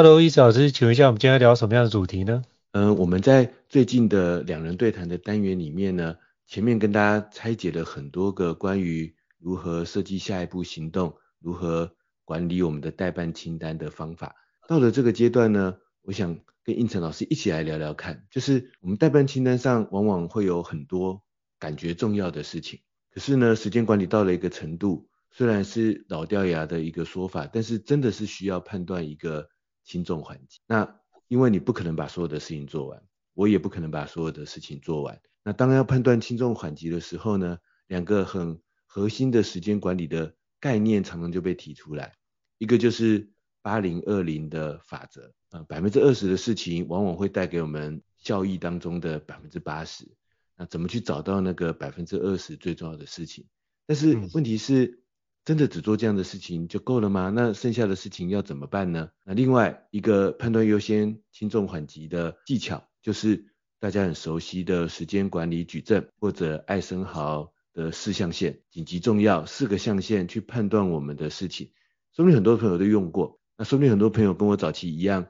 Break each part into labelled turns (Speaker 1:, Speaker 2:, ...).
Speaker 1: Hello，易老师，请问一下，我们今天要聊什么样的主题呢？
Speaker 2: 嗯、我们在最近的两人对谈的单元里面呢，前面跟大家拆解了很多个关于如何设计下一步行动、如何管理我们的代办清单的方法。到了这个阶段呢，我想跟应成老师一起来聊聊看，就是我们代办清单上往往会有很多感觉重要的事情，可是呢，时间管理到了一个程度，虽然是老掉牙的一个说法，但是真的是需要判断一个。轻重缓急，那因为你不可能把所有的事情做完，我也不可能把所有的事情做完。那当要判断轻重缓急的时候呢，两个很核心的时间管理的概念常常就被提出来。一个就是八零二零的法则，呃，百分之二十的事情往往会带给我们效益当中的百分之八十。那怎么去找到那个百分之二十最重要的事情？但是问题是。真的只做这样的事情就够了吗？那剩下的事情要怎么办呢？那另外一个判断优先、轻重缓急的技巧，就是大家很熟悉的时间管理矩阵或者艾森豪的四象限，紧急重要四个象限去判断我们的事情。说不定很多朋友都用过，那说不定很多朋友跟我早期一样，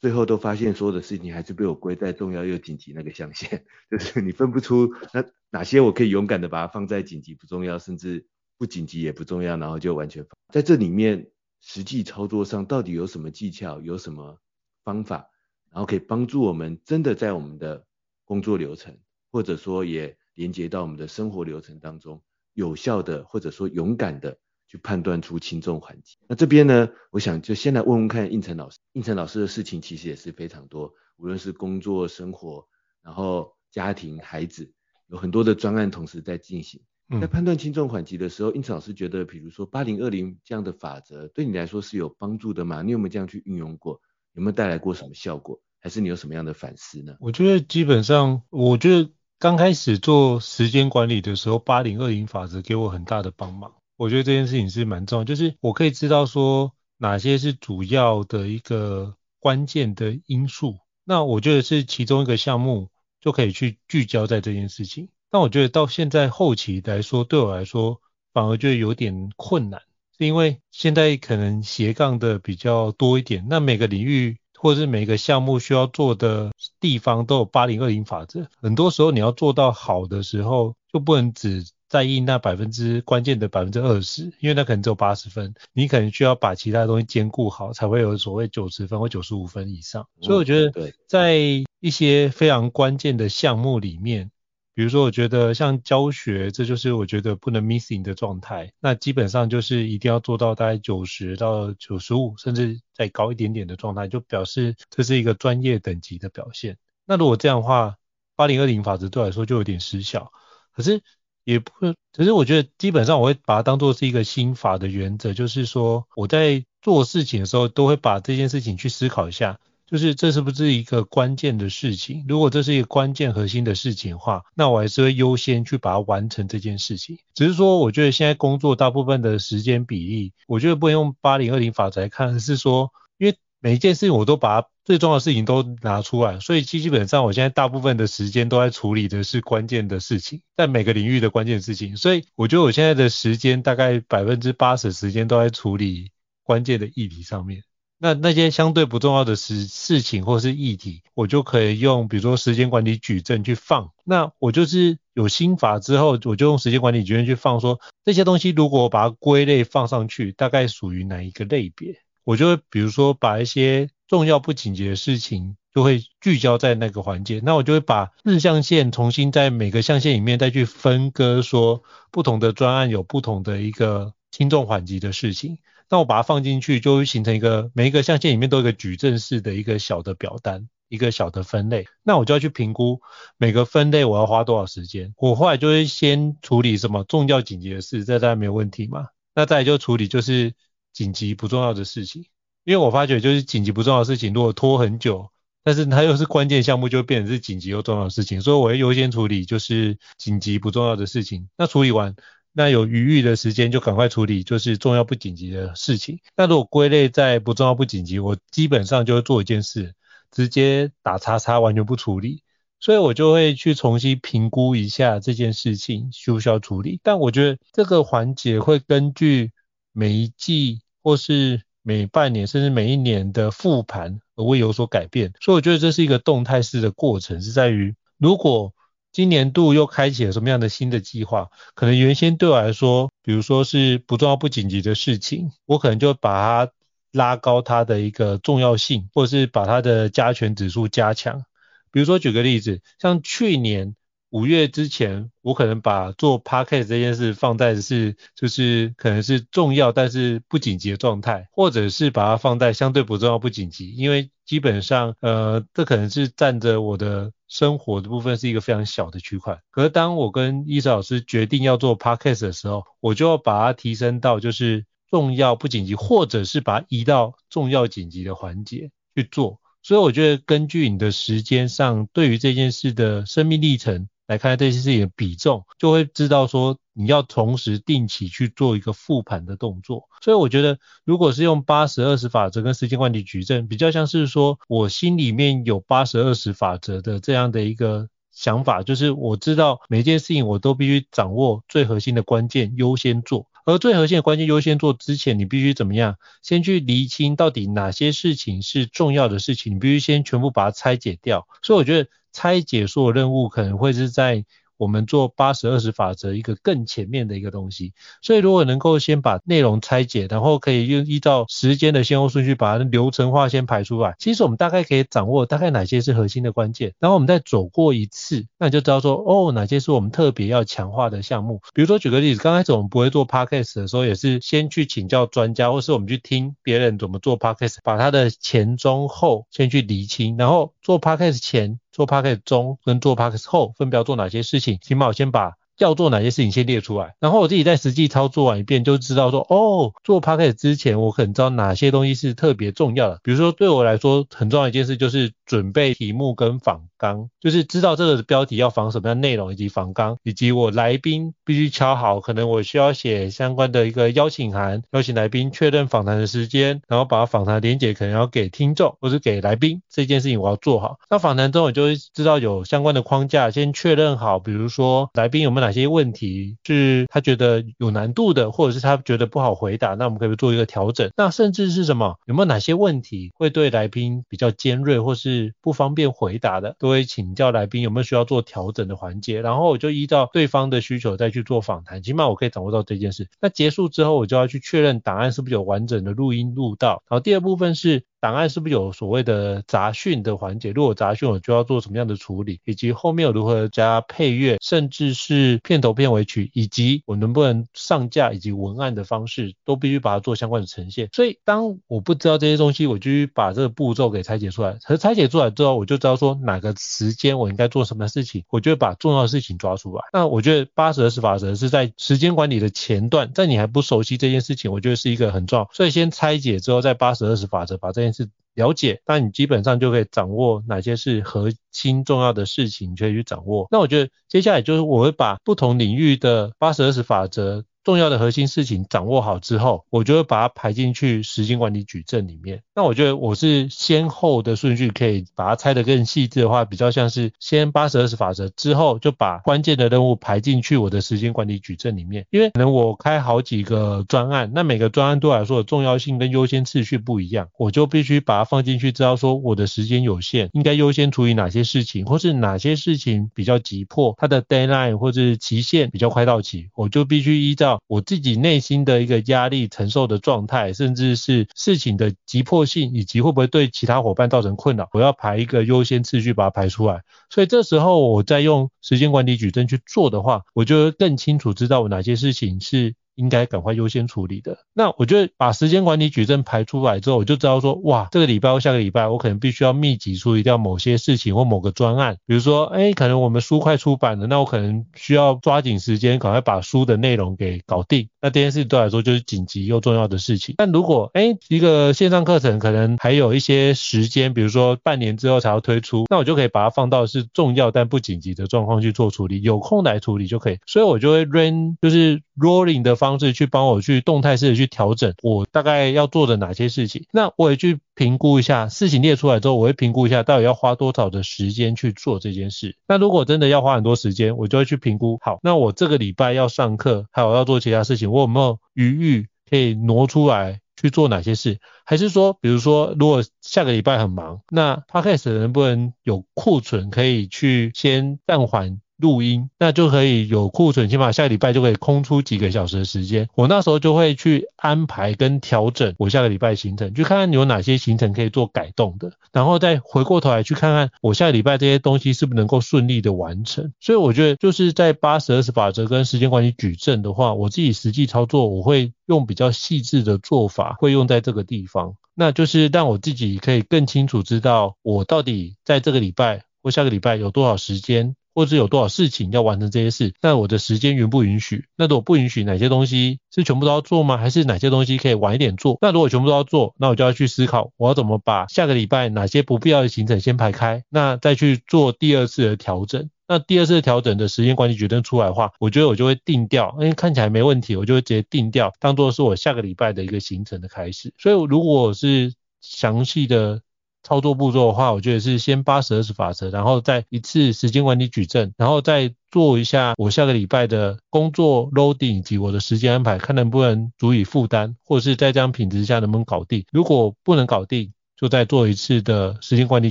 Speaker 2: 最后都发现所有的事情还是被我归在重要又紧急那个象限，就是你分不出那哪些我可以勇敢的把它放在紧急不重要，甚至。不紧急也不重要，然后就完全在这里面实际操作上到底有什么技巧，有什么方法，然后可以帮助我们真的在我们的工作流程，或者说也连接到我们的生活流程当中，有效的或者说勇敢的去判断出轻重缓急。那这边呢，我想就先来问问看胤丞老师，胤丞老师的事情其实也是非常多，无论是工作、生活，然后家庭、孩子，有很多的专案同时在进行。在判断轻重缓急的时候，因此老师觉得，比如说八零二零这样的法则，对你来说是有帮助的吗？你有没有这样去运用过？有没有带来过什么效果？还是你有什么样的反思呢？
Speaker 1: 我觉得基本上，我觉得刚开始做时间管理的时候，八零二零法则给我很大的帮忙。我觉得这件事情是蛮重要，就是我可以知道说哪些是主要的一个关键的因素，那我觉得是其中一个项目就可以去聚焦在这件事情。但我觉得到现在后期来说，对我来说反而就有点困难，是因为现在可能斜杠的比较多一点，那每个领域或者是每个项目需要做的地方都有八零二零法则，很多时候你要做到好的时候，就不能只在意那百分之关键的百分之二十，因为那可能只有八十分，你可能需要把其他东西兼顾好，才会有所谓九十分或九十五分以上。所以我觉得在一些非常关键的项目里面。比如说，我觉得像教学，这就是我觉得不能 missing 的状态。那基本上就是一定要做到大概九十到九十五，甚至再高一点点的状态，就表示这是一个专业等级的表现。那如果这样的话，八零二零法则对我来说就有点失效。可是也不，可是我觉得基本上我会把它当做是一个心法的原则，就是说我在做事情的时候都会把这件事情去思考一下。就是这是不是一个关键的事情？如果这是一个关键核心的事情的话，那我还是会优先去把它完成这件事情。只是说，我觉得现在工作大部分的时间比例，我觉得不能用八零二零法则来看，是说，因为每一件事情我都把它最重要的事情都拿出来，所以基基本上我现在大部分的时间都在处理的是关键的事情，在每个领域的关键事情。所以我觉得我现在的时间大概百分之八十时间都在处理关键的议题上面。那那些相对不重要的事事情或是议题，我就可以用比如说时间管理矩阵去放。那我就是有心法之后，我就用时间管理矩阵去放说，说这些东西如果我把它归类放上去，大概属于哪一个类别？我就会比如说把一些重要不紧急的事情，就会聚焦在那个环节。那我就会把日象限重新在每个象限里面再去分割，说不同的专案有不同的一个轻重缓急的事情。那我把它放进去，就会形成一个每一个象限里面都有一个矩阵式的一个小的表单，一个小的分类。那我就要去评估每个分类我要花多少时间。我后来就会先处理什么重要紧急的事，这当然没有问题嘛。那再来就处理就是。紧急不重要的事情，因为我发觉就是紧急不重要的事情，如果拖很久，但是它又是关键项目，就会变成是紧急又重要的事情，所以我会优先处理就是紧急不重要的事情。那处理完，那有余裕的时间就赶快处理就是重要不紧急的事情。那如果归类在不重要不紧急，我基本上就会做一件事，直接打叉叉，完全不处理。所以我就会去重新评估一下这件事情需不需要处理。但我觉得这个环节会根据每一季。或是每半年甚至每一年的复盘而会有所改变，所以我觉得这是一个动态式的过程，是在于如果今年度又开启了什么样的新的计划，可能原先对我来说，比如说是不重要不紧急的事情，我可能就把它拉高它的一个重要性，或者是把它的加权指数加强。比如说举个例子，像去年。五月之前，我可能把做 podcast 这件事放在是就是可能是重要但是不紧急的状态，或者是把它放在相对不重要不紧急，因为基本上呃这可能是占着我的生活的部分是一个非常小的区块。可是当我跟伊莎老师决定要做 podcast 的时候，我就要把它提升到就是重要不紧急，或者是把它移到重要紧急的环节去做。所以我觉得根据你的时间上对于这件事的生命历程。来看这些事情的比重，就会知道说你要同时定期去做一个复盘的动作。所以我觉得，如果是用八十二十法则跟时间管理矩阵，比较像是说我心里面有八十二十法则的这样的一个想法，就是我知道每件事情我都必须掌握最核心的关键，优先做。而最核心的关键优先做之前，你必须怎么样？先去厘清到底哪些事情是重要的事情，你必须先全部把它拆解掉。所以我觉得。拆解所有任务可能会是在我们做八十二十法则一个更前面的一个东西，所以如果能够先把内容拆解，然后可以用依照时间的先后顺序把它流程化先排出来，其实我们大概可以掌握大概哪些是核心的关键，然后我们再走过一次，那你就知道说哦哪些是我们特别要强化的项目。比如说举个例子，刚开始我们不会做 podcast 的时候，也是先去请教专家，或是我们去听别人怎么做 podcast，把它的前中后先去理清，然后做 podcast 前。做 podcast 中跟做 podcast 后分别要做哪些事情？起码我先把要做哪些事情先列出来，然后我自己在实际操作完一遍，就知道说，哦，做 podcast 之前我可能知道哪些东西是特别重要的。比如说对我来说很重要的一件事就是准备题目跟访纲，就是知道这个标题要访什么样内容，以及访纲，以及我来宾必须敲好，可能我需要写相关的一个邀请函，邀请来宾确认访谈的时间，然后把访谈连结可能要给听众或是给来宾，这件事情我要做好。那访谈中我就会知道有相关的框架，先确认好，比如说来宾有没有哪些问题是他觉得有难度的，或者是他觉得不好回答，那我们可以做一个调整。那甚至是什么？有没有哪些问题会对来宾比较尖锐，或是不方便回答的？都会请教来宾有没有需要做调整的环节，然后我就依照对方的需求再去做访谈，起码我可以掌握到这件事。那结束之后，我就要去确认答案是不是有完整的录音录到。然后第二部分是。档案是不是有所谓的杂讯的环节？如果杂讯，我就要做什么样的处理？以及后面我如何加配乐，甚至是片头片尾曲，以及我能不能上架以及文案的方式，都必须把它做相关的呈现。所以当我不知道这些东西，我就把这个步骤给拆解出来。可是拆解出来之后，我就知道说哪个时间我应该做什么事情，我就会把重要的事情抓出来。那我觉得八十二十法则是在时间管理的前段，在你还不熟悉这件事情，我觉得是一个很重要。所以先拆解之后，再八十二十法则把这件是了解，那你基本上就可以掌握哪些是核心重要的事情，你可以去掌握。那我觉得接下来就是我会把不同领域的八十二十法则重要的核心事情掌握好之后，我就会把它排进去时间管理矩阵里面。那我觉得我是先后的顺序可以把它拆得更细致的话，比较像是先八十二十法则之后，就把关键的任务排进去我的时间管理矩阵里面。因为可能我开好几个专案，那每个专案对我来说的重要性跟优先次序不一样，我就必须把它放进去，知道说我的时间有限，应该优先处理哪些事情，或是哪些事情比较急迫，它的 deadline 或者是期限比较快到期，我就必须依照我自己内心的一个压力承受的状态，甚至是事情的急迫性，以及会不会对其他伙伴造成困扰，我要排一个优先次序把它排出来。所以这时候我再用时间管理矩阵去做的话，我就更清楚知道我哪些事情是。应该赶快优先处理的。那我觉得把时间管理矩阵排出来之后，我就知道说，哇，这个礼拜或下个礼拜，我可能必须要密集处理掉某些事情或某个专案。比如说，哎，可能我们书快出版了，那我可能需要抓紧时间，赶快把书的内容给搞定。那这件事对我来说就是紧急又重要的事情。但如果，哎，一个线上课程可能还有一些时间，比如说半年之后才要推出，那我就可以把它放到是重要但不紧急的状况去做处理，有空来处理就可以。所以我就会 run 就是 rolling 的方式去帮我去动态式的去调整我大概要做的哪些事情，那我也去评估一下事情列出来之后，我会评估一下到底要花多少的时间去做这件事。那如果真的要花很多时间，我就会去评估，好，那我这个礼拜要上课，还有要做其他事情，我有没有余裕可以挪出来去做哪些事？还是说，比如说如果下个礼拜很忙，那 Podcast 能不能有库存可以去先暂缓？录音，那就可以有库存，起码下个礼拜就可以空出几个小时的时间。我那时候就会去安排跟调整我下个礼拜行程，去看看有哪些行程可以做改动的，然后再回过头来去看看我下个礼拜这些东西是不是能够顺利的完成。所以我觉得就是在八十二十法则跟时间管理矩阵的话，我自己实际操作我会用比较细致的做法，会用在这个地方，那就是让我自己可以更清楚知道我到底在这个礼拜或下个礼拜有多少时间。或是有多少事情要完成这些事，那我的时间允不允许？那如果不允许，哪些东西是全部都要做吗？还是哪些东西可以晚一点做？那如果全部都要做，那我就要去思考，我要怎么把下个礼拜哪些不必要的行程先排开，那再去做第二次的调整。那第二次调整的时间管理决定出来的话，我觉得我就会定掉，因为看起来没问题，我就会直接定掉，当做是我下个礼拜的一个行程的开始。所以如果是详细的。操作步骤的话，我觉得是先八十二十法则，然后再一次时间管理矩阵，然后再做一下我下个礼拜的工作 loading 以及我的时间安排，看能不能足以负担，或者是在这样品质下能不能搞定。如果不能搞定，就再做一次的时间管理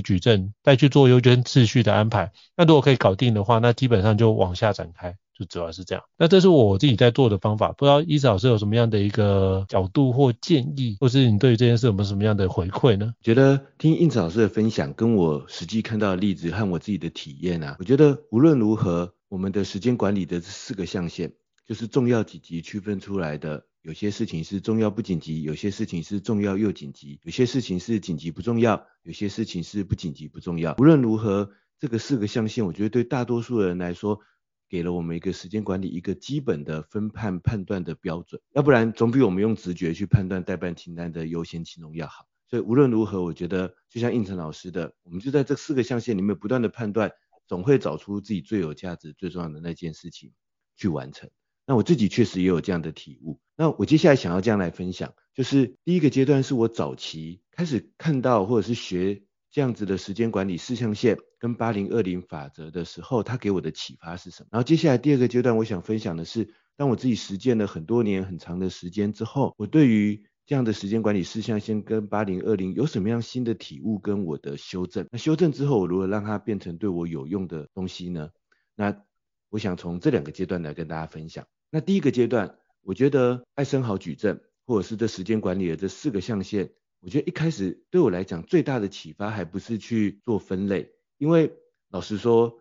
Speaker 1: 矩阵，再去做优先次序的安排。那如果可以搞定的话，那基本上就往下展开。就主要是这样，那这是我自己在做的方法，不知道伊子老师有什么样的一个角度或建议，或是你对于这件事有没有什么样的回馈呢？
Speaker 2: 觉得听应子老师的分享，跟我实际看到的例子和我自己的体验啊，我觉得无论如何，我们的时间管理的这四个象限，就是重要紧急区分出来的，有些事情是重要不紧急，有些事情是重要又紧急，有些事情是紧急不重要，有些事情是不紧急不重要。无论如何，这个四个象限，我觉得对大多数人来说，给了我们一个时间管理一个基本的分判判断的标准，要不然总比我们用直觉去判断待办清单的优先轻重要好。所以无论如何，我觉得就像应成老师的，我们就在这四个象限里面不断的判断，总会找出自己最有价值、最重要的那件事情去完成。那我自己确实也有这样的体悟。那我接下来想要这样来分享，就是第一个阶段是我早期开始看到或者是学。这样子的时间管理四象限跟八零二零法则的时候，它给我的启发是什么？然后接下来第二个阶段，我想分享的是，当我自己实践了很多年很长的时间之后，我对于这样的时间管理四象限跟八零二零有什么样新的体悟跟我的修正？那修正之后，我如何让它变成对我有用的东西呢？那我想从这两个阶段来跟大家分享。那第一个阶段，我觉得艾森豪矩阵或者是这时间管理的这四个象限。我觉得一开始对我来讲最大的启发还不是去做分类，因为老实说，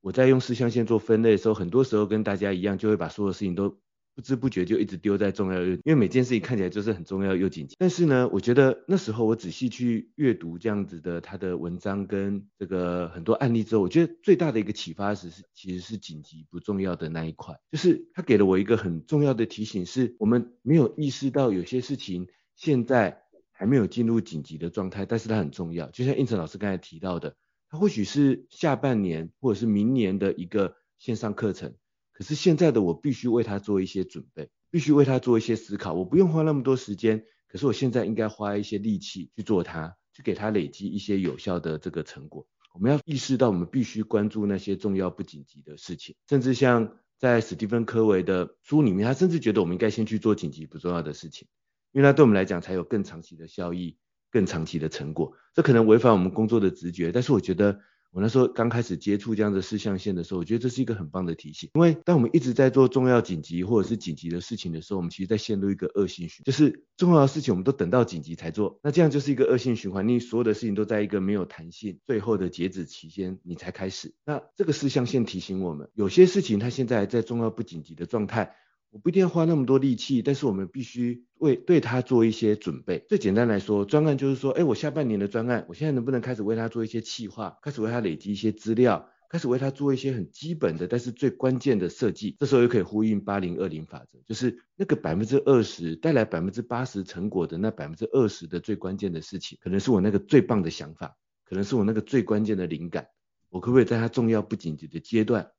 Speaker 2: 我在用四象限做分类的时候，很多时候跟大家一样，就会把所有事情都不知不觉就一直丢在重要又，因为每件事情看起来就是很重要又紧急。但是呢，我觉得那时候我仔细去阅读这样子的他的文章跟这个很多案例之后，我觉得最大的一个启发是其实是紧急不重要的那一块，就是他给了我一个很重要的提醒，是我们没有意识到有些事情现在。还没有进入紧急的状态，但是它很重要。就像应成老师刚才提到的，它或许是下半年或者是明年的一个线上课程，可是现在的我必须为它做一些准备，必须为它做一些思考。我不用花那么多时间，可是我现在应该花一些力气去做它，去给它累积一些有效的这个成果。我们要意识到，我们必须关注那些重要不紧急的事情，甚至像在史蒂芬·科维的书里面，他甚至觉得我们应该先去做紧急不重要的事情，因为那对我们来讲才有更长期的效益、更长期的成果。这可能违反我们工作的直觉，但是我觉得。我那时候刚开始接触这样的四象限的时候，我觉得这是一个很棒的提醒。因为当我们一直在做重要紧急或者是紧急的事情的时候，我们其实在陷入一个恶性循环，就是重要的事情我们都等到紧急才做，那这样就是一个恶性循环。你所有的事情都在一个没有弹性、最后的截止期间你才开始。那这个四象限提醒我们，有些事情它现在还在重要不紧急的状态。我不一定要花那么多力气，但是我们必须为对它做一些准备。最简单来说，专案就是说，哎，我下半年的专案，我现在能不能开始为它做一些企划，开始为它累积一些资料，开始为它做一些很基本的，但是最关键的设计。这时候又可以呼应八零二零法则，就是那个百分之二十带来百分之八十成果的那百分之二十的最关键的事情，可能是我那个最棒的想法，可能是我那个最关键的灵感。我可不可以在它重要不紧急的阶段，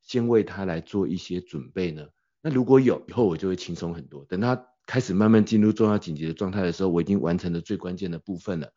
Speaker 2: 先为它来做一些准备呢？那如果有，以后我就会轻松很多。等他开始慢慢进入重要紧急的状态的时候，我已经完成了最关键的部分了。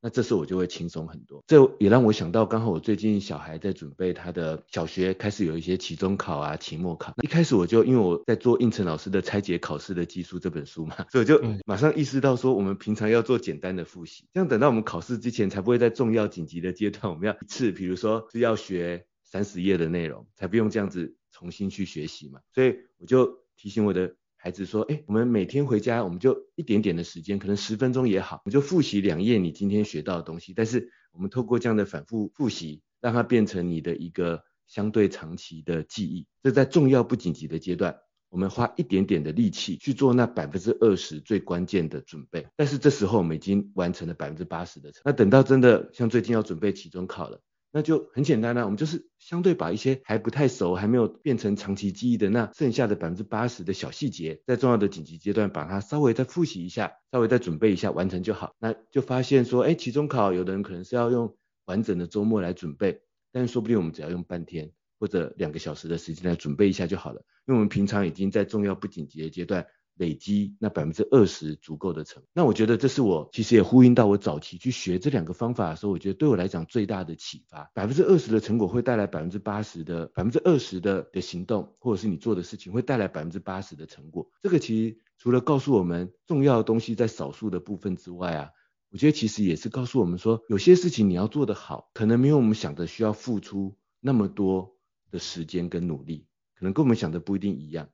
Speaker 2: 那这时候我就会轻松很多。这也让我想到，刚好我最近小孩在准备他的小学，开始有一些期中考啊、期末考。一开始我就因为我在做应成老师的拆解考试的技术这本书嘛，所以我就马上意识到说，我们平常要做简单的复习，这样等到我们考试之前，才不会在重要紧急的阶段，我们要一次，比如说是要学三十页的内容，才不用这样子。重新去学习嘛，所以我就提醒我的孩子说，哎，我们每天回家，我们就一点点的时间，可能十分钟也好，我们就复习两页你今天学到的东西。但是我们透过这样的反复复习，让它变成你的一个相对长期的记忆。这在重要不紧急的阶段，我们花一点点的力气去做那百分之二十最关键的准备。但是这时候我们已经完成了百分之八十的成。那等到真的像最近要准备期中考了。那就很简单了，我们就是相对把一些还不太熟、还没有变成长期记忆的那剩下的百分之八十的小细节，在重要的紧急阶段把它稍微再复习一下，稍微再准备一下，完成就好。那就发现说，哎，期中考有的人可能是要用完整的周末来准备，但是说不定我们只要用半天或者两个小时的时间来准备一下就好了，因为我们平常已经在重要不紧急的阶段。累积那百分之二十足够的成，那我觉得这是我其实也呼应到我早期去学这两个方法的时候，我觉得对我来讲最大的启发。百分之二十的成果会带来百分之八十的百分之二十的的行动，或者是你做的事情会带来百分之八十的成果。这个其实除了告诉我们重要的东西在少数的部分之外啊，我觉得其实也是告诉我们说，有些事情你要做得好，可能没有我们想的需要付出那么多的时间跟努力，可能跟我们想的不一定一样。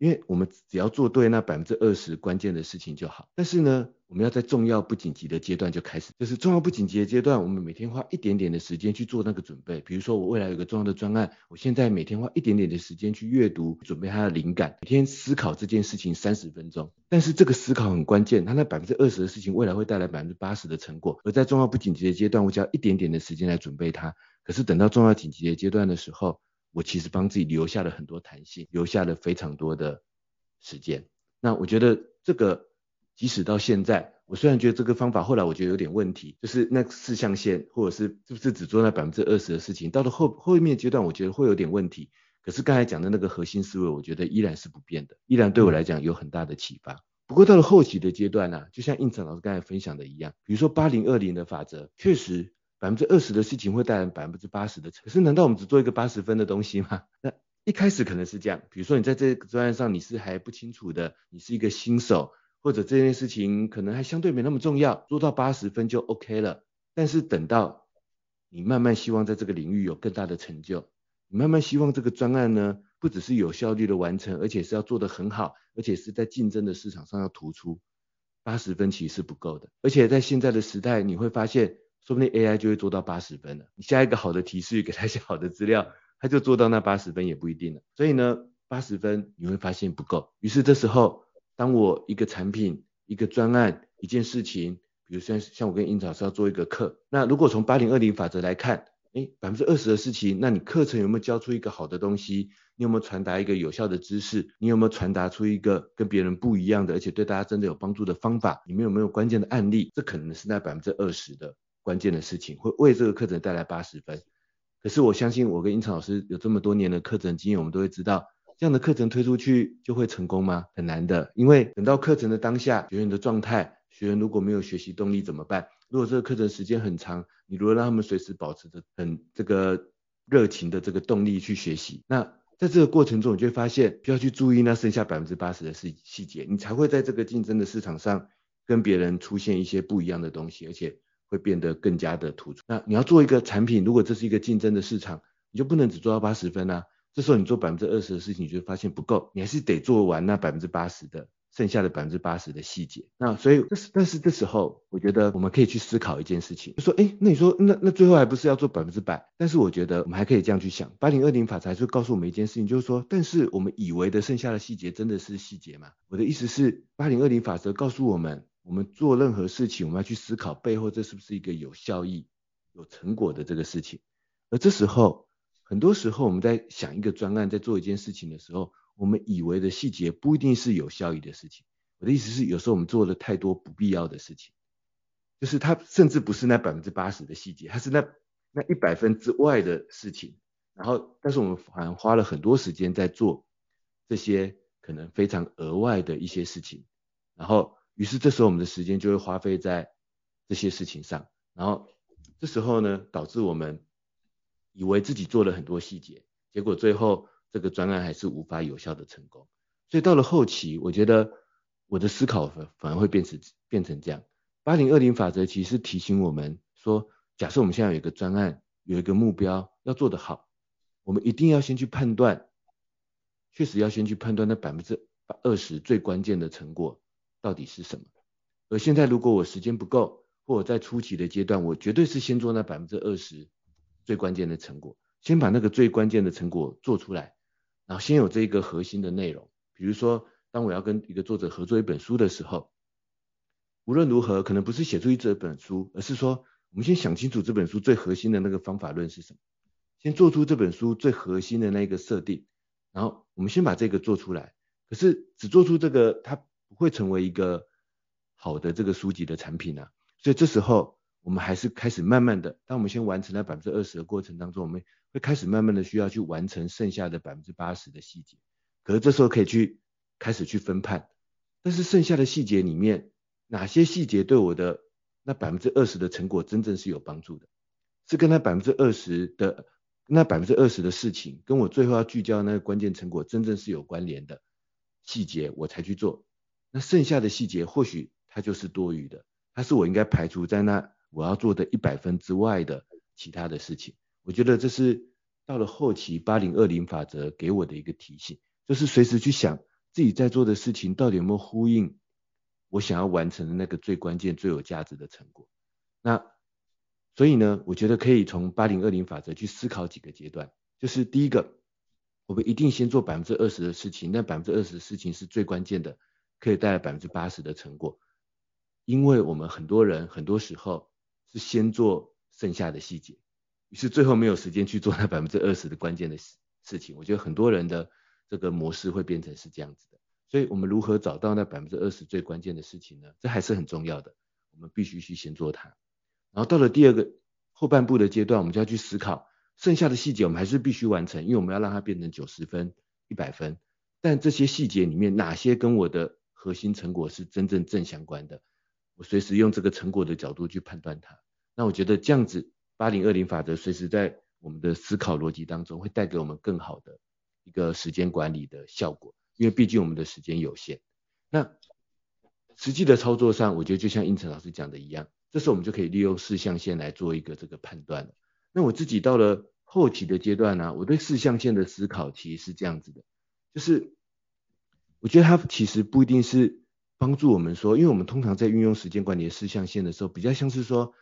Speaker 2: 因为我们只要做对那百分之二十关键的事情就好，但是呢，我们要在重要不紧急的阶段就开始，就是重要不紧急的阶段，我们每天花一点点的时间去做那个准备。比如说我未来有个重要的专案，我现在每天花一点点的时间去阅读，准备它的灵感，每天思考这件事情三十分钟。但是这个思考很关键，它那百分之二十的事情未来会带来百分之八十的成果。而在重要不紧急的阶段，我只要一点点的时间来准备它。可是等到重要紧急的阶段的时候，我其实帮自己留下了很多弹性，留下了非常多的时间。那我觉得这个，即使到现在，我虽然觉得这个方法后来我觉得有点问题，就是那四象限，或者是是不是只做那百分之二十的事情，到了后后面阶段，我觉得会有点问题。可是刚才讲的那个核心思维，我觉得依然是不变的，依然对我来讲有很大的启发。不过到了后期的阶段呢、就像胤丞老师刚才分享的一样，比如说八零二零的法则，确实。百分之二十的事情会带来百分之八十的成，可是难道我们只做一个八十分的东西吗？那一开始可能是这样，比如说你在这个专案上你是还不清楚的，你是一个新手，或者这件事情可能还相对没那么重要，做到八十分就 OK 了。但是等到你慢慢希望在这个领域有更大的成就，你慢慢希望这个专案呢，不只是有效率的完成，而且是要做得很好，而且是在竞争的市场上要突出，八十分其实是不够的。而且在现在的时代，你会发现。说不定 AI 就会做到八十分了。你下一个好的提示，给他一些好的资料，他就做到那八十分也不一定了。所以呢，八十分你会发现不够。于是这时候，当我一个产品、一个专案、一件事情，比如像像我跟胤丞老师要做一个课，那如果从八零二零法则来看，哎，百分之二十的事情，那你课程有没有教出一个好的东西？你有没有传达一个有效的知识？你有没有传达出一个跟别人不一样的，而且对大家真的有帮助的方法？你们有没有关键的案例？这可能是那百分之二十的。关键的事情会为这个课程带来八十分，可是我相信我跟胤丞老师有这么多年的课程经验，我们都会知道，这样的课程推出去就会成功吗？很难的，因为等到课程的当下，学员的状态，学员如果没有学习动力怎么办？如果这个课程时间很长，你如果让他们随时保持着很这个热情的这个动力去学习，那在这个过程中，你就会发现需要去注意那剩下百分之八十的细细节，你才会在这个竞争的市场上跟别人出现一些不一样的东西，而且会变得更加的突出。那你要做一个产品，如果这是一个竞争的市场，你就不能只做到八十分啊。这时候你做百分之二十的事情，你就发现不够，你还是得做完那百分之八十的。剩下的百分之八十的细节，那所以，但是但是这时候，我觉得我们可以去思考一件事情，就说，哎，那你说，那那最后还不是要做百分之百？但是我觉得我们还可以这样去想，八零二零法则还是告诉我们一件事情，就是说，但是我们以为的剩下的细节真的是细节吗？我的意思是，八零二零法则告诉我们，我们做任何事情，我们要去思考背后这是不是一个有效益、有成果的这个事情。而这时候，很多时候我们在想一个专案，在做一件事情的时候。我们以为的细节不一定是有效益的事情。我的意思是，有时候我们做了太多不必要的事情，就是它甚至不是那百分之八十的细节，它是那那一百分之外的事情。然后，但是我们反而花了很多时间在做这些可能非常额外的一些事情。然后，于是这时候我们的时间就会花费在这些事情上。然后，这时候呢，导致我们以为自己做了很多细节，结果最后。这个专案还是无法有效的成功，所以到了后期，我觉得我的思考反反而会变成变成这样。八零二零法则其实提醒我们说，假设我们现在有一个专案，有一个目标要做得好，我们一定要先去判断，确实要先去判断那百分之二十最关键的成果到底是什么。而现在如果我时间不够，或者在初期的阶段，我绝对是先做那百分之二十最关键的成果，先把那个最关键的成果做出来。然后先有这一个核心的内容，比如说，当我要跟一个作者合作一本书的时候，无论如何，可能不是写出一这本书，而是说，我们先想清楚这本书最核心的那个方法论是什么，先做出这本书最核心的那个设定，然后我们先把这个做出来。可是只做出这个，它不会成为一个好的这个书籍的产品啊。所以这时候，我们还是开始慢慢的，当我们先完成了百分之二十的过程当中，我们会开始慢慢的需要去完成剩下的百分之八十的细节。可是这时候可以去开始去分判，但是剩下的细节里面，哪些细节对我的那百分之二十的成果真正是有帮助的？是跟那百分之二十的那百分之二十的事情，跟我最后要聚焦那个关键成果真正是有关联的细节，我才去做。那剩下的细节或许它就是多余的，它是我应该排除在那。我要做的一百分之外的其他的事情，我觉得这是到了后期八零二零法则给我的一个提醒，就是随时去想自己在做的事情到底有没有呼应我想要完成的那个最关键、最有价值的成果。那所以呢，我觉得可以从八零二零法则去思考几个阶段，就是第一个，我们一定先做百分之二十的事情，那百分之二十的事情是最关键的，可以带来百分之八十的成果，因为我们很多人很多时候。是先做剩下的细节，于是最后没有时间去做那百分之二十的关键的事事情。我觉得很多人的这个模式会变成是这样子的，所以我们如何找到那百分之二十最关键的事情呢？这还是很重要的，我们必须去先做它。然后到了第二个后半部的阶段，我们就要去思考剩下的细节，我们还是必须完成，因为我们要让它变成九十分、一百分。但这些细节里面，哪些跟我的核心成果是真正正相关的？我随时用这个成果的角度去判断它，那我觉得这样子八零二零法则随时在我们的思考逻辑当中会带给我们更好的一个时间管理的效果，因为毕竟我们的时间有限。那实际的操作上，我觉得就像应成老师讲的一样，这时候我们就可以利用四象限来做一个这个判断。那我自己到了后期的阶段呢、我对四象限的思考其实是这样子的，就是我觉得它其实不一定是。帮助我们说，因为我们通常在运用时间管理的四象限的时候，比较像是说，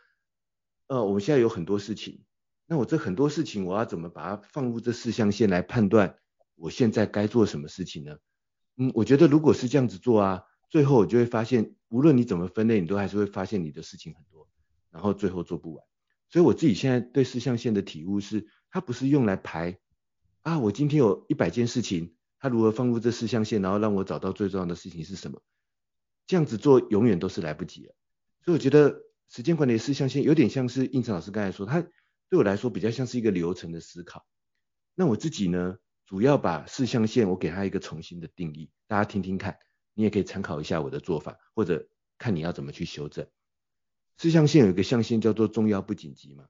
Speaker 2: 呃，我们现在有很多事情，那我这很多事情，我要怎么把它放入这四象限来判断我现在该做什么事情呢？嗯，我觉得如果是这样子做啊，最后我就会发现，无论你怎么分类，你都还是会发现你的事情很多，然后最后做不完。所以我自己现在对四象限的体悟是，它不是用来排啊，我今天有一百件事情，他如何放入这四象限，然后让我找到最重要的事情是什么？这样子做永远都是来不及的，所以我觉得时间管理四象限有点像是胤丞老师刚才说，他对我来说比较像是一个流程的思考。那我自己呢，主要把四象限我给它一个重新的定义，大家听听看，你也可以参考一下我的做法，或者看你要怎么去修正。四象限有一个象限叫做重要不紧急嘛，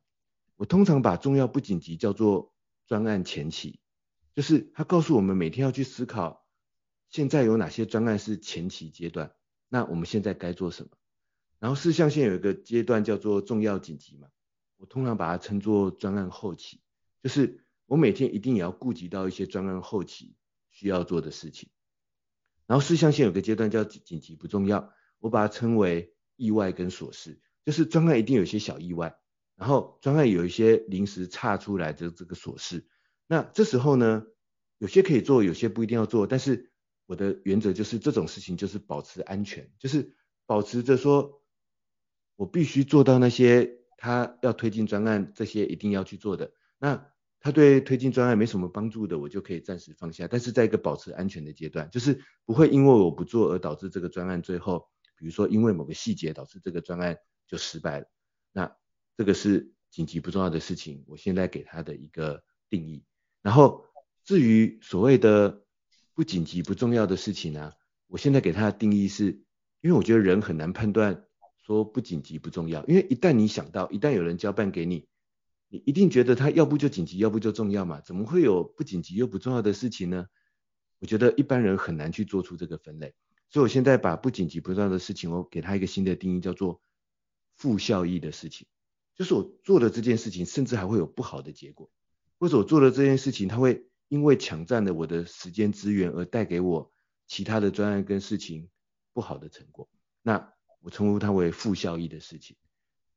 Speaker 2: 我通常把重要不紧急叫做专案前期，就是它告诉我们每天要去思考，现在有哪些专案是前期阶段，那我们现在该做什么？然后四象限有一个阶段叫做重要紧急嘛，我通常把它称作专案后期，就是我每天一定也要顾及到一些专案后期需要做的事情。然后四象限有个阶段叫紧急不重要，我把它称为意外跟琐事。就是专案一定有一些小意外，然后专案有一些临时差出来的这个琐事，那这时候呢，有些可以做，有些不一定要做，但是我的原则就是这种事情就是保持安全，就是保持着说，我必须做到那些他要推进专案这些一定要去做的，那他对推进专案没什么帮助的，我就可以暂时放下，但是在一个保持安全的阶段，就是不会因为我不做而导致这个专案最后，比如说因为某个细节导致这个专案。就失败了。那这个是紧急不重要的事情，我现在给他的一个定义。然后至于所谓的不紧急不重要的事情呢、我现在给他的定义是，因为我觉得人很难判断说不紧急不重要，因为一旦你想到，一旦有人交办给你，你一定觉得他要不就紧急，要不就重要嘛，怎么会有不紧急又不重要的事情呢？我觉得一般人很难去做出这个分类，所以我现在把不紧急不重要的事情，我给他一个新的定义，叫做。负效益的事情，就是我做的这件事情，甚至还会有不好的结果，或者我做的这件事情，它会因为抢占了我的时间资源而带给我其他的专案跟事情不好的成果，那我称呼它为负效益的事情。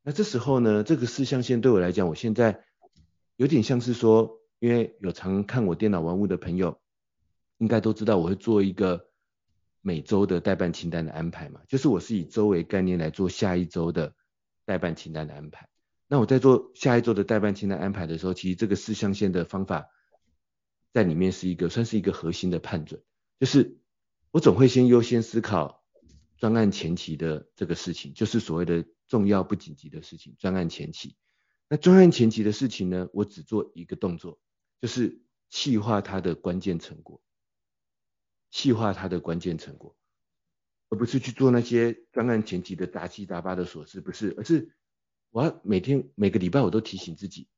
Speaker 2: 那这时候呢，这个四象限对我来讲，我现在有点像是说，因为有常看我电脑玩物的朋友，应该都知道我会做一个每周的待办清单的安排嘛，就是我是以周为概念来做下一周的。待办清单的安排，那我在做下一周的待办清单安排的时候，其实这个四象限的方法在里面是一个算是一个核心的判准，就是我总会先优先思考专案前期的这个事情，就是所谓的重要不紧急的事情，专案前期。那专案前期的事情呢，我只做一个动作，就是细化它的关键成果，细化它的关键成果。而不是去做那些专案前期的杂七杂八的琐事，不是，而是我要每天每个礼拜我都提醒自己，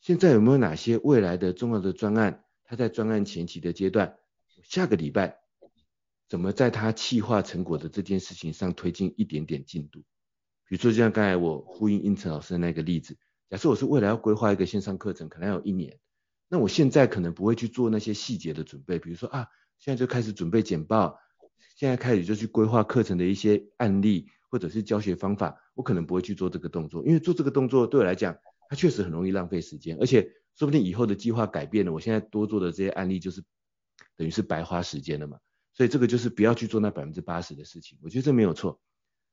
Speaker 2: 现在有没有哪些未来的重要的专案，它在专案前期的阶段，下个礼拜怎么在它企划成果的这件事情上推进一点点进度？比如说就像刚才我呼应应成老师的那个例子，假设我是未来要规划一个线上课程，可能要有一年，那我现在可能不会去做那些细节的准备，比如说啊，现在就开始准备简报。现在开始就去规划课程的一些案例或者是教学方法，我可能不会去做这个动作，因为做这个动作对我来讲，它确实很容易浪费时间，而且说不定以后的计划改变了，我现在多做的这些案例就是等于是白花时间了嘛，所以这个就是不要去做那百分之八十的事情，我觉得这没有错。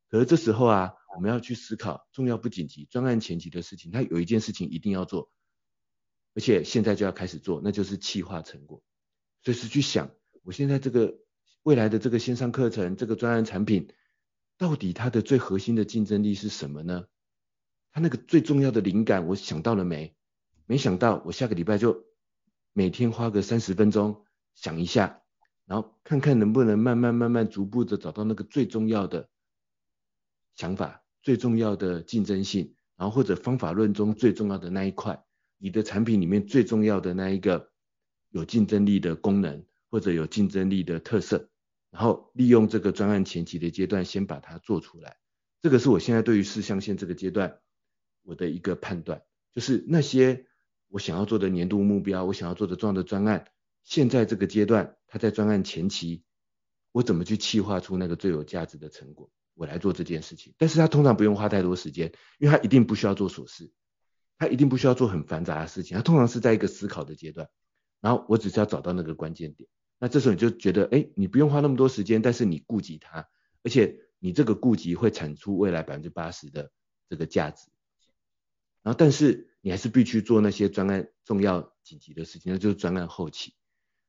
Speaker 2: 可是这时候啊，我们要去思考重要不紧急专案前期的事情，它有一件事情一定要做，而且现在就要开始做，那就是企划成果，随时去想我现在这个。未来的这个线上课程，这个专案产品，到底它的最核心的竞争力是什么呢？它那个最重要的灵感，我想到了没？没想到，我下个礼拜就每天花个三十分钟想一下，然后看看能不能慢慢慢慢逐步的找到那个最重要的想法，最重要的竞争性，然后或者方法论中最重要的那一块，你的产品里面最重要的那一个有竞争力的功能，或者有竞争力的特色。然后利用这个专案前期的阶段，先把它做出来。这个是我现在对于四象限这个阶段我的一个判断，就是那些我想要做的年度目标，我想要做的重要的专案，现在这个阶段，它在专案前期，我怎么去企划出那个最有价值的成果，我来做这件事情。但是它通常不用花太多时间，因为它一定不需要做琐事，它一定不需要做很繁杂的事情，它通常是在一个思考的阶段，然后我只是要找到那个关键点。那这时候你就觉得，哎，你不用花那么多时间，但是你顾及它，而且你这个顾及会产出未来百分之八十的这个价值。然后，但是你还是必须做那些专案重要紧急的事情，那就是专案后期。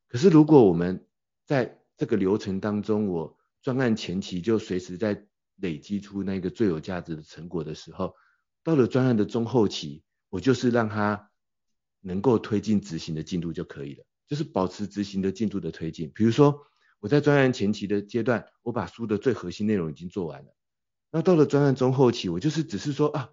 Speaker 2: 可是如果我们在这个流程当中，我专案前期就随时在累积出那个最有价值的成果的时候，到了专案的中后期，我就是让它能够推进执行的进度就可以了。就是保持执行的进度的推进。比如说我在专案前期的阶段，我把书的最核心内容已经做完了。那到了专案中后期，我就是只是说啊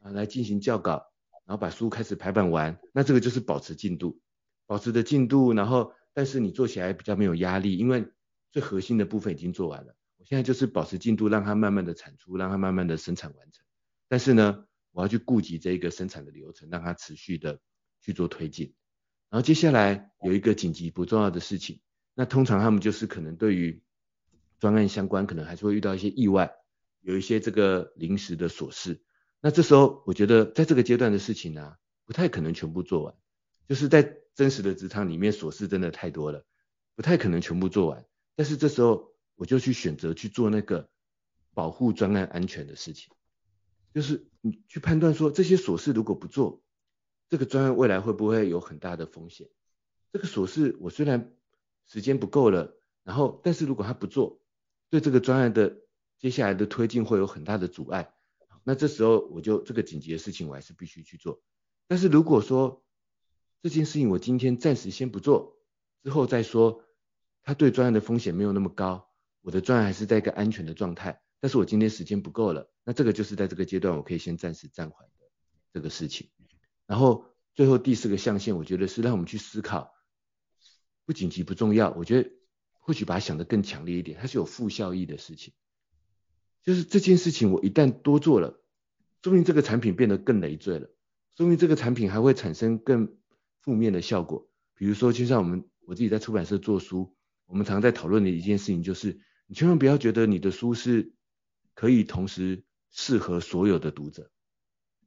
Speaker 2: 啊来进行校稿，然后把书开始排版完，那这个就是保持进度，保持的进度，然后但是你做起来比较没有压力，因为最核心的部分已经做完了。我现在就是保持进度，让它慢慢的产出，让它慢慢的生产完成。但是呢，我要去顾及这一个生产的流程，让它持续的去做推进。然后接下来有一个紧急不重要的事情，那通常他们就是可能对于专案相关，可能还是会遇到一些意外，有一些这个临时的琐事。那这时候我觉得在这个阶段的事情呢、不太可能全部做完，就是在真实的职场里面琐事真的太多了，不太可能全部做完。但是这时候我就去选择去做那个保护专案安全的事情。就是你去判断说，这些琐事如果不做，这个专案未来会不会有很大的风险？这个琐事我虽然时间不够了，然后但是如果他不做，对这个专案的接下来的推进会有很大的阻碍。那这时候我就这个紧急的事情我还是必须去做。但是如果说这件事情我今天暂时先不做，之后再说，他对专案的风险没有那么高，我的专案还是在一个安全的状态。但是我今天时间不够了，那这个就是在这个阶段我可以先暂时暂缓的这个事情。然后最后第四个象限，我觉得是让我们去思考，不紧急不重要，我觉得或许把它想得更强烈一点，它是有负效益的事情。就是这件事情我一旦多做了，说明这个产品变得更累赘了，说明这个产品还会产生更负面的效果。比如说，就像我们我自己在出版社做书，我们常在讨论的一件事情就是，你千万不要觉得你的书是。可以同时适合所有的读者。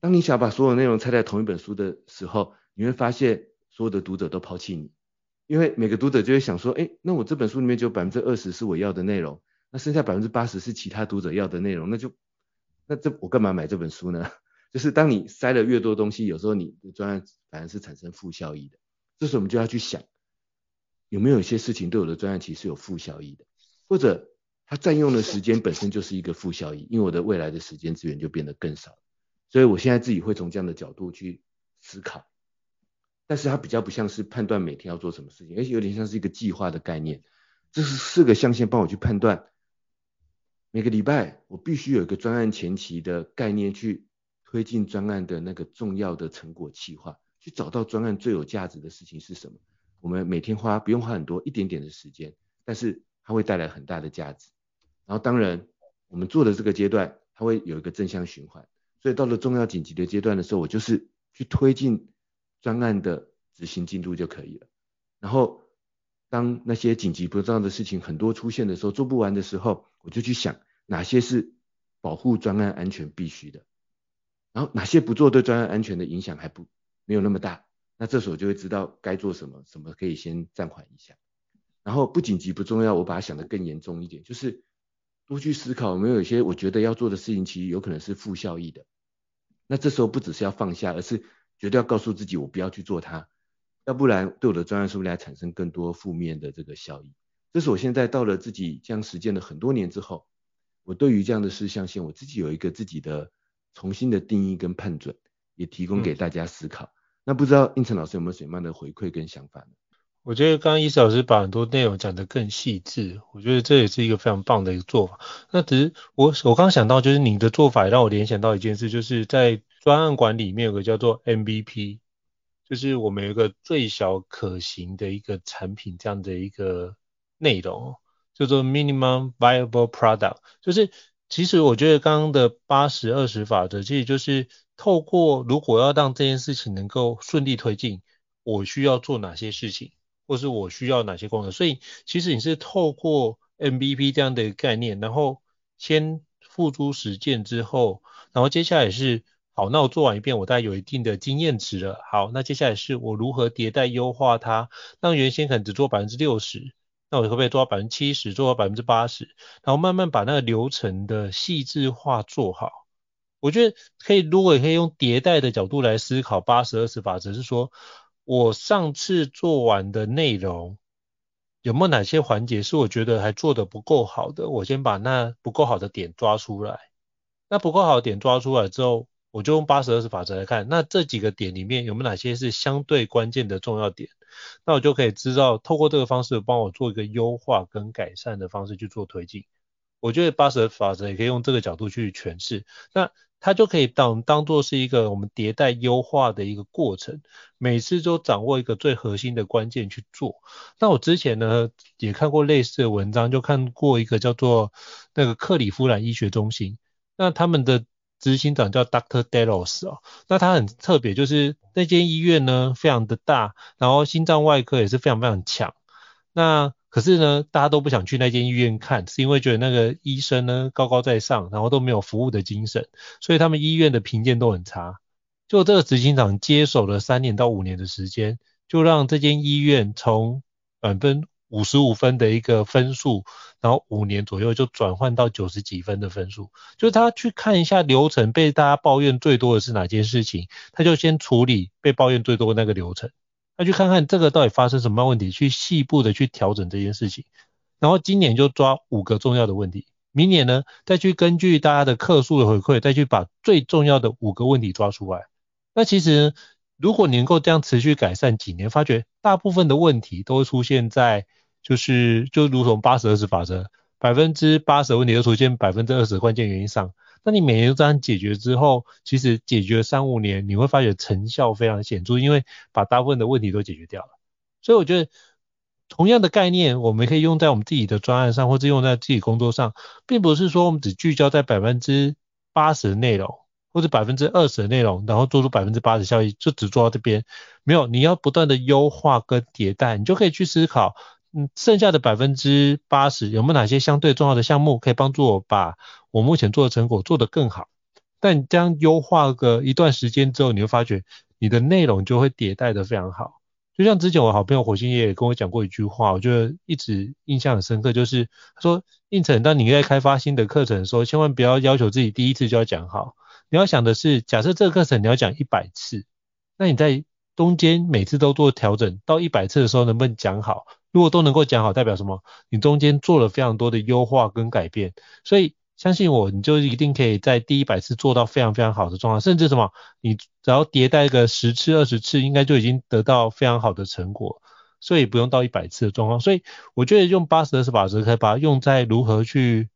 Speaker 2: 当你想把所有内容拆在同一本书的时候，你会发现所有的读者都抛弃你，因为每个读者就会想说，哎，那我这本书里面只有百分之二十是我要的内容，那剩下百分之八十是其他读者要的内容，那就那这我干嘛买这本书呢？就是当你塞了越多东西，有时候你的专案反而是产生负效益的。这时候我们就要去想，有没有一些事情对我的专案其实有负效益的，或者。它占用的时间本身就是一个负效益，因为我的未来的时间资源就变得更少了，所以我现在自己会从这样的角度去思考，但是它比较不像是判断每天要做什么事情，而且有点像是一个计划的概念。这是四个象限帮我去判断，每个礼拜我必须有一个专案前期的概念去推进专案的那个重要的成果计划，去找到专案最有价值的事情是什么。我们每天花不用花很多，一点点的时间，但是它会带来很大的价值。然后当然，我们做的这个阶段，它会有一个正向循环，所以到了重要紧急的阶段的时候，我就是去推进专案的执行进度就可以了。然后当那些紧急不重要的事情很多出现的时候，做不完的时候，我就去想哪些是保护专案安全必须的，然后哪些不做对专案安全的影响还不没有那么大，那这时候就会知道该做什么，什么可以先暂缓一下。然后不紧急不重要，我把它想得更严重一点，就是。多去思考有没有一些我觉得要做的事情，其实有可能是负效益的。那这时候不只是要放下，而是绝对要告诉自己，我不要去做它，要不然对我的专案是不是来产生更多负面的这个效益？这是我现在到了自己这样实践了很多年之后，我对于这样的事象线，我自己有一个自己的重新的定义跟判准，也提供给大家思考。嗯、那不知道应成老师有没有什么样的回馈跟想法呢？
Speaker 1: 我觉得刚刚伊斯老师把很多内容讲得更细致，我觉得这也是一个非常棒的一个做法。那只是我我刚想到，就是你的做法让我联想到一件事，就是在专案管理里面有个叫做 MVP，就是我们有一个最小可行的一个产品这样的一个内容，叫做 Minimum Viable Product。就是其实我觉得刚刚的八十二十法则，其实就是透过如果要让这件事情能够顺利推进，我需要做哪些事情。或是我需要哪些功能，所以其实你是透过 MVP 这样的一个概念，然后先付诸实践之后，然后接下来是好，那我做完一遍，我大概有一定的经验值了。好，那接下来是我如何迭代优化它，让原先可能只做百分之六十，那我可不可以做到百分之七十，做到百分之八十，然后慢慢把那个流程的细致化做好。我觉得可以，如果可以用迭代的角度来思考八十二十法则，是说。我上次做完的内容有没有哪些环节是我觉得还做得不够好的？我先把那不够好的点抓出来。那不够好的点抓出来之后，我就用八十二十法则来看，那这几个点里面有没有哪些是相对关键的重要点？那我就可以知道，透过这个方式帮我做一个优化跟改善的方式去做推进。我觉得八十二法则也可以用这个角度去诠释，那它就可以当当做是一个我们迭代优化的一个过程，每次都掌握一个最核心的关键去做。那我之前呢也看过类似的文章，就看过一个叫做那个克里夫兰医学中心，那他们的执行长叫 Dr. Delos 哦，那他很特别，就是那间医院呢非常的大，然后心脏外科也是非常非常强。那可是呢，大家都不想去那间医院看，是因为觉得那个医生呢高高在上，然后都没有服务的精神，所以他们医院的评鉴都很差。就这个执行长接手了三年到五年的时间，就让这间医院从满分五十五分的一个分数，然后五年左右就转换到九十几分的分数。就是他去看一下流程，被大家抱怨最多的是哪件事情，他就先处理被抱怨最多的那个流程。他去看看这个到底发生什么问题，去细部的去调整这件事情。然后今年就抓五个重要的问题，明年呢再去根据大家的客诉的回馈，再去把最重要的五个问题抓出来。那其实如果你能够这样持续改善几年，发觉大部分的问题都会出现在。就是就如同八十二十法则，百分之八十问题都出现百分之二十关键原因上。那你每年都这样解决之后，其实解决三五年，你会发觉成效非常显著，因为把大部分的问题都解决掉了。所以我觉得同样的概念，我们可以用在我们自己的专案上，或者用在自己工作上，并不是说我们只聚焦在百分之八十的内容，或者百分之二十的内容，然后做出百分之八十效益，就只做到这边。没有，你要不断的优化跟迭代，你就可以去思考。嗯，剩下的百分之八十有没有哪些相对重要的项目可以帮助我把我目前做的成果做得更好？但你这样优化个一段时间之后，你会发觉你的内容就会迭代得非常好。就像之前我好朋友火星爷也跟我讲过一句话，我觉得一直印象很深刻，就是他说：胤丞，当你在开发新的课程的时候，千万不要要求自己第一次就要讲好。你要想的是，假设这个课程你要讲一百次，那你在中间每次都做调整，到一百次的时候能不能讲好？如果都能够讲好，代表什么？你中间做了非常多的优化跟改变，所以相信我，你就一定可以在第一百次做到非常非常好的状况，甚至什么，你只要迭代个十次、二十次，应该就已经得到非常好的成果，所以不用到一百次的状况。所以我觉得用八十二十法则，可以把它用在如何去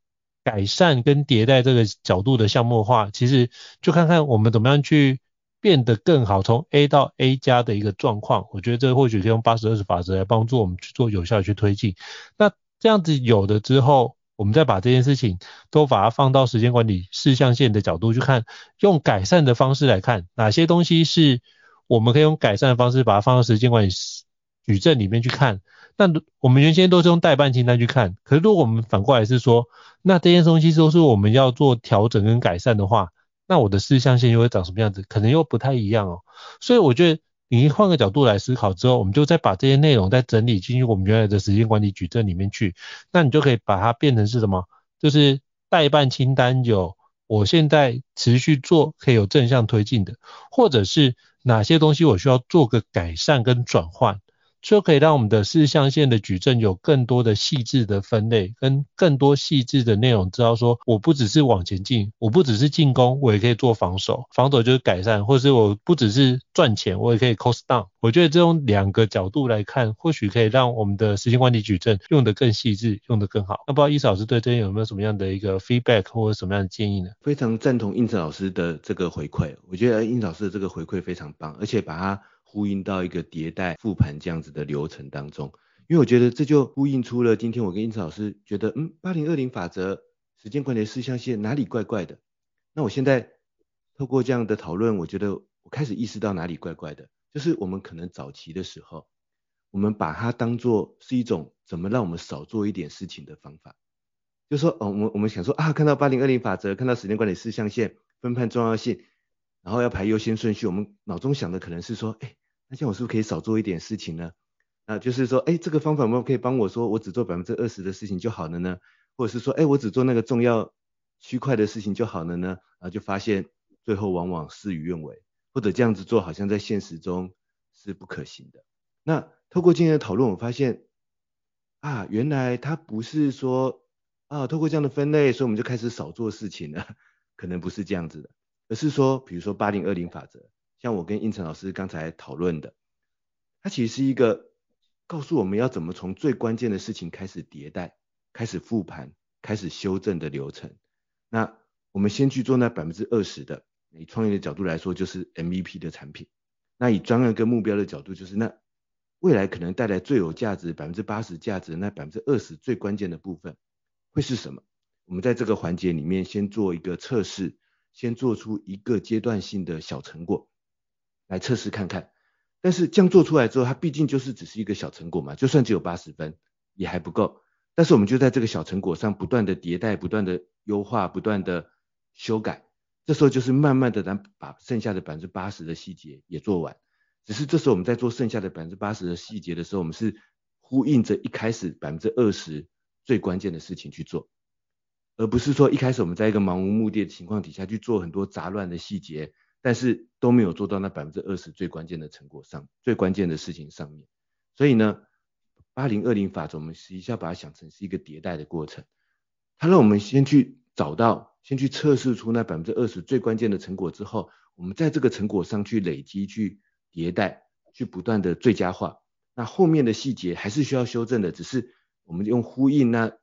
Speaker 1: 改善跟迭代这个角度的项目的话，其实就看看我们怎么样去。变得更好，从 A 到 A 加的一个状况，我觉得这或许可以用八十二十法则来帮助我们去做有效的去推进。那这样子有了之后，我们再把这件事情都把它放到时间管理四象限的角度去看，用改善的方式来看，哪些东西是我们可以用改善的方式把它放到时间管理矩阵里面去看。那我们原先都是用待办清单去看，可是如果我们反过来是说，那这些东西都是我们要做调整跟改善的话。那我的四象限又会长什么样子？可能又不太一样哦。所以我觉得你换个角度来思考之后，我们就再把这些内容再整理进去我们原来的时间管理矩阵里面去。那你就可以把它变成是什么？就是待办清单有我现在持续做可以有正向推进的，或者是哪些东西我需要做个改善跟转换。就可以让我们的四象限的矩阵有更多的细致的分类，跟更多细致的内容，知道说我不只是往前进，我不只是进攻，我也可以做防守，防守就是改善，或是我不只是赚钱，我也可以 cost down。我觉得这种两个角度来看，或许可以让我们的时间管理矩阵用得更细致，用得更好。那不知道伊嫂老师对这边有没有什么样的一个 feedback 或者什么样的建议呢？
Speaker 2: 非常赞同印子老师的这个回馈，我觉得印子老师的这个回馈非常棒，而且把它。呼应到一个迭代复盘这样子的流程当中，因为我觉得这就呼应出了今天我跟英子老师觉得，嗯，八零二零法则时间管理四象限哪里怪怪的？那我现在透过这样的讨论，我觉得我开始意识到哪里怪怪的，就是我们可能早期的时候，我们把它当做是一种怎么让我们少做一点事情的方法，就说，哦，我们我们想说啊，看到八零二零法则，看到时间管理四象限分判重要性，然后要排优先顺序，我们脑中想的可能是说，哎。像我是不是可以少做一点事情呢？啊，就是说，哎，这个方法有没有可以帮我说，我只做百分之二十的事情就好了呢？或者是说，哎，我只做那个重要区块的事情就好了呢？啊，就发现最后往往事与愿违，或者这样子做好像在现实中是不可行的。那透过今天的讨论，我发现啊，原来它不是说啊，透过这样的分类，所以我们就开始少做事情了，可能不是这样子的。而是说，比如说八零二零法则，像我跟应成老师刚才讨论的，它其实是一个告诉我们要怎么从最关键的事情开始迭代、开始复盘、开始修正的流程。那我们先去做那百分之二十的，以创业的角度来说，就是 MVP 的产品。那以专案跟目标的角度，就是那未来可能带来最有价值百分之八十价值那百分之二十最关键的部分会是什么？我们在这个环节里面先做一个测试，先做出一个阶段性的小成果来测试看看。但是这样做出来之后，它毕竟就是只是一个小成果嘛，就算只有八十分也还不够。但是我们就在这个小成果上不断的迭代、不断的优化、不断的修改。这时候就是慢慢的，咱把剩下的百分之八十的细节也做完。只是这时候我们在做剩下的百分之八十的细节的时候，我们是呼应着一开始百分之二十最关键的事情去做，而不是说一开始我们在一个漫无目的的情况底下去做很多杂乱的细节，但是都没有做到那百分之二十最关键的成果上，最关键的事情上面。所以呢，八零二零法则，我们实际上把它想成是一个迭代的过程，它让我们先去找到。先去测试出那百分之二十最关键的成果之后，我们在这个成果上去累积、去迭代、去不断的最佳化。那后面的细节还是需要修正的，只是我们用呼应那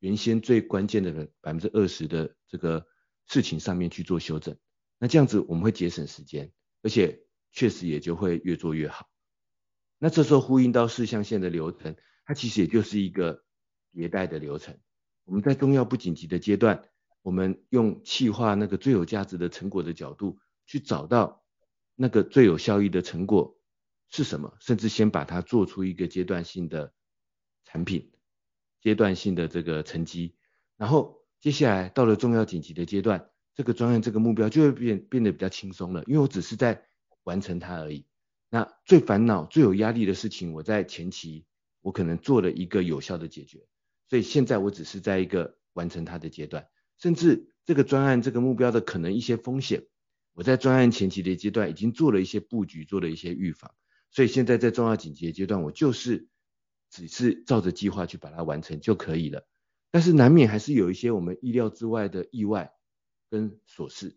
Speaker 2: 原先最关键的百分之二十的这个事情上面去做修正。那这样子我们会节省时间，而且确实也就会越做越好。那这时候呼应到四象限的流程，它其实也就是一个迭代的流程。我们在重要不紧急的阶段。我们用气化那个最有价值的成果的角度去找到那个最有效益的成果是什么，甚至先把它做出一个阶段性的产品，阶段性的这个成绩，然后接下来到了重要紧急的阶段，这个专案这个目标就会变变得比较轻松了，因为我只是在完成它而已。那最烦恼、最有压力的事情，我在前期我可能做了一个有效的解决，所以现在我只是在一个完成它的阶段。甚至这个专案这个目标的可能一些风险，我在专案前期的阶段已经做了一些布局，做了一些预防，所以现在在重要紧急的阶段，我就是只是照着计划去把它完成就可以了。但是难免还是有一些我们意料之外的意外跟琐事，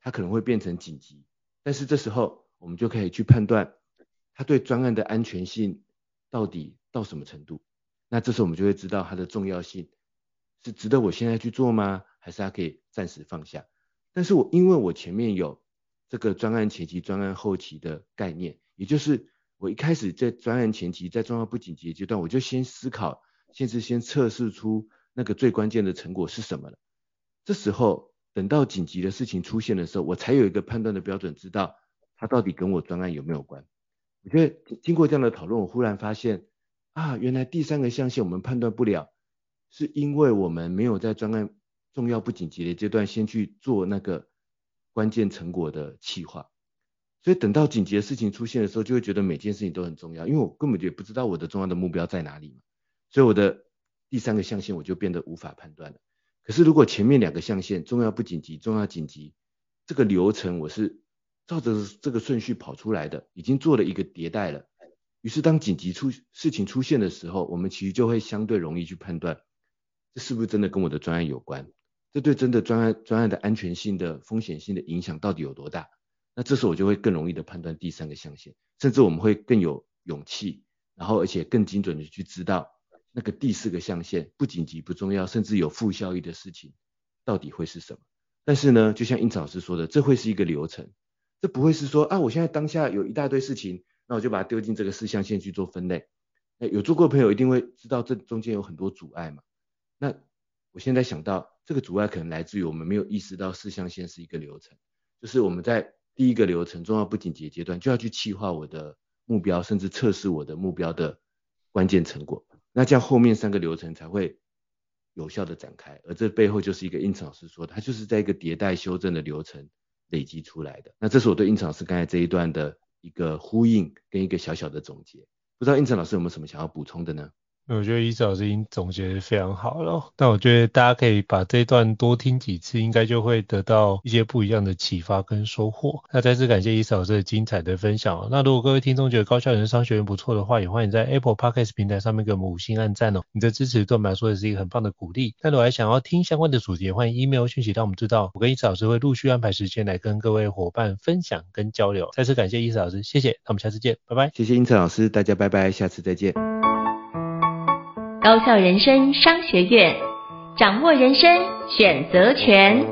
Speaker 2: 它可能会变成紧急，但是这时候我们就可以去判断它对专案的安全性到底到什么程度，那这时候我们就会知道它的重要性。是值得我现在去做吗？还是它可以暂时放下？但是我因为我前面有这个专案前期、专案后期的概念，也就是我一开始在专案前期，在重要不紧急的阶段，我就先思考，先是先测试出那个最关键的成果是什么了。这时候等到紧急的事情出现的时候，我才有一个判断的标准，知道它到底跟我专案有没有关。我觉得经过这样的讨论，我忽然发现啊，原来第三个象限我们判断不了。是因为我们没有在专案重要不紧急的阶段先去做那个关键成果的企划，所以等到紧急的事情出现的时候，就会觉得每件事情都很重要，因为我根本就不知道我的重要的目标在哪里嘛，所以我的第三个象限我就变得无法判断了。可是如果前面两个象限重要不紧急、重要紧急这个流程我是照着这个顺序跑出来的，已经做了一个迭代了，于是当紧急出事情出现的时候，我们其实就会相对容易去判断。这是不是真的跟我的专案有关？这对真的专案专案的安全性的风险性的影响到底有多大？那这时候我就会更容易的判断第三个象限，甚至我们会更有勇气，然后而且更精准的去知道那个第四个象限不紧急不重要，甚至有负效益的事情到底会是什么？但是呢，就像胤丞老师说的，这会是一个流程，这不会是说啊，我现在当下有一大堆事情，那我就把它丢进这个四象限去做分类。哎，有做过的朋友一定会知道这中间有很多阻碍嘛。那我现在想到，这个阻碍可能来自于我们没有意识到四象限是一个流程，就是我们在第一个流程重要不紧急阶段就要去企划我的目标，甚至测试我的目标的关键成果，那这样后面三个流程才会有效的展开，而这背后就是一个胤丞老师说的，它就是在一个迭代修正的流程累积出来的。那这是我对胤丞老师刚才这一段的一个呼应跟一个小小的总结，不知道胤丞老师有没有什么想要补充的呢？
Speaker 1: 我觉得伊子老师已经总结得非常好了，但我觉得大家可以把这段多听几次，应该就会得到一些不一样的启发跟收获。那再次感谢伊子老师的精彩的分享。那如果各位听众觉得高效人商学院不错的话，也欢迎在 Apple Podcast 平台上面给我们五星按赞哦。你的支持对我们来说也是一个很棒的鼓励。那如果还想要听相关的主题，欢迎 email 讯息让我们知道，我跟伊子老师会陆续安排时间来跟各位伙伴分享跟交流。再次感谢伊子老师，谢谢。那我们下次见，拜拜。
Speaker 2: 谢谢英成老师，大家拜拜，下次再见。
Speaker 3: 高校人生商学院，掌握人生选择权。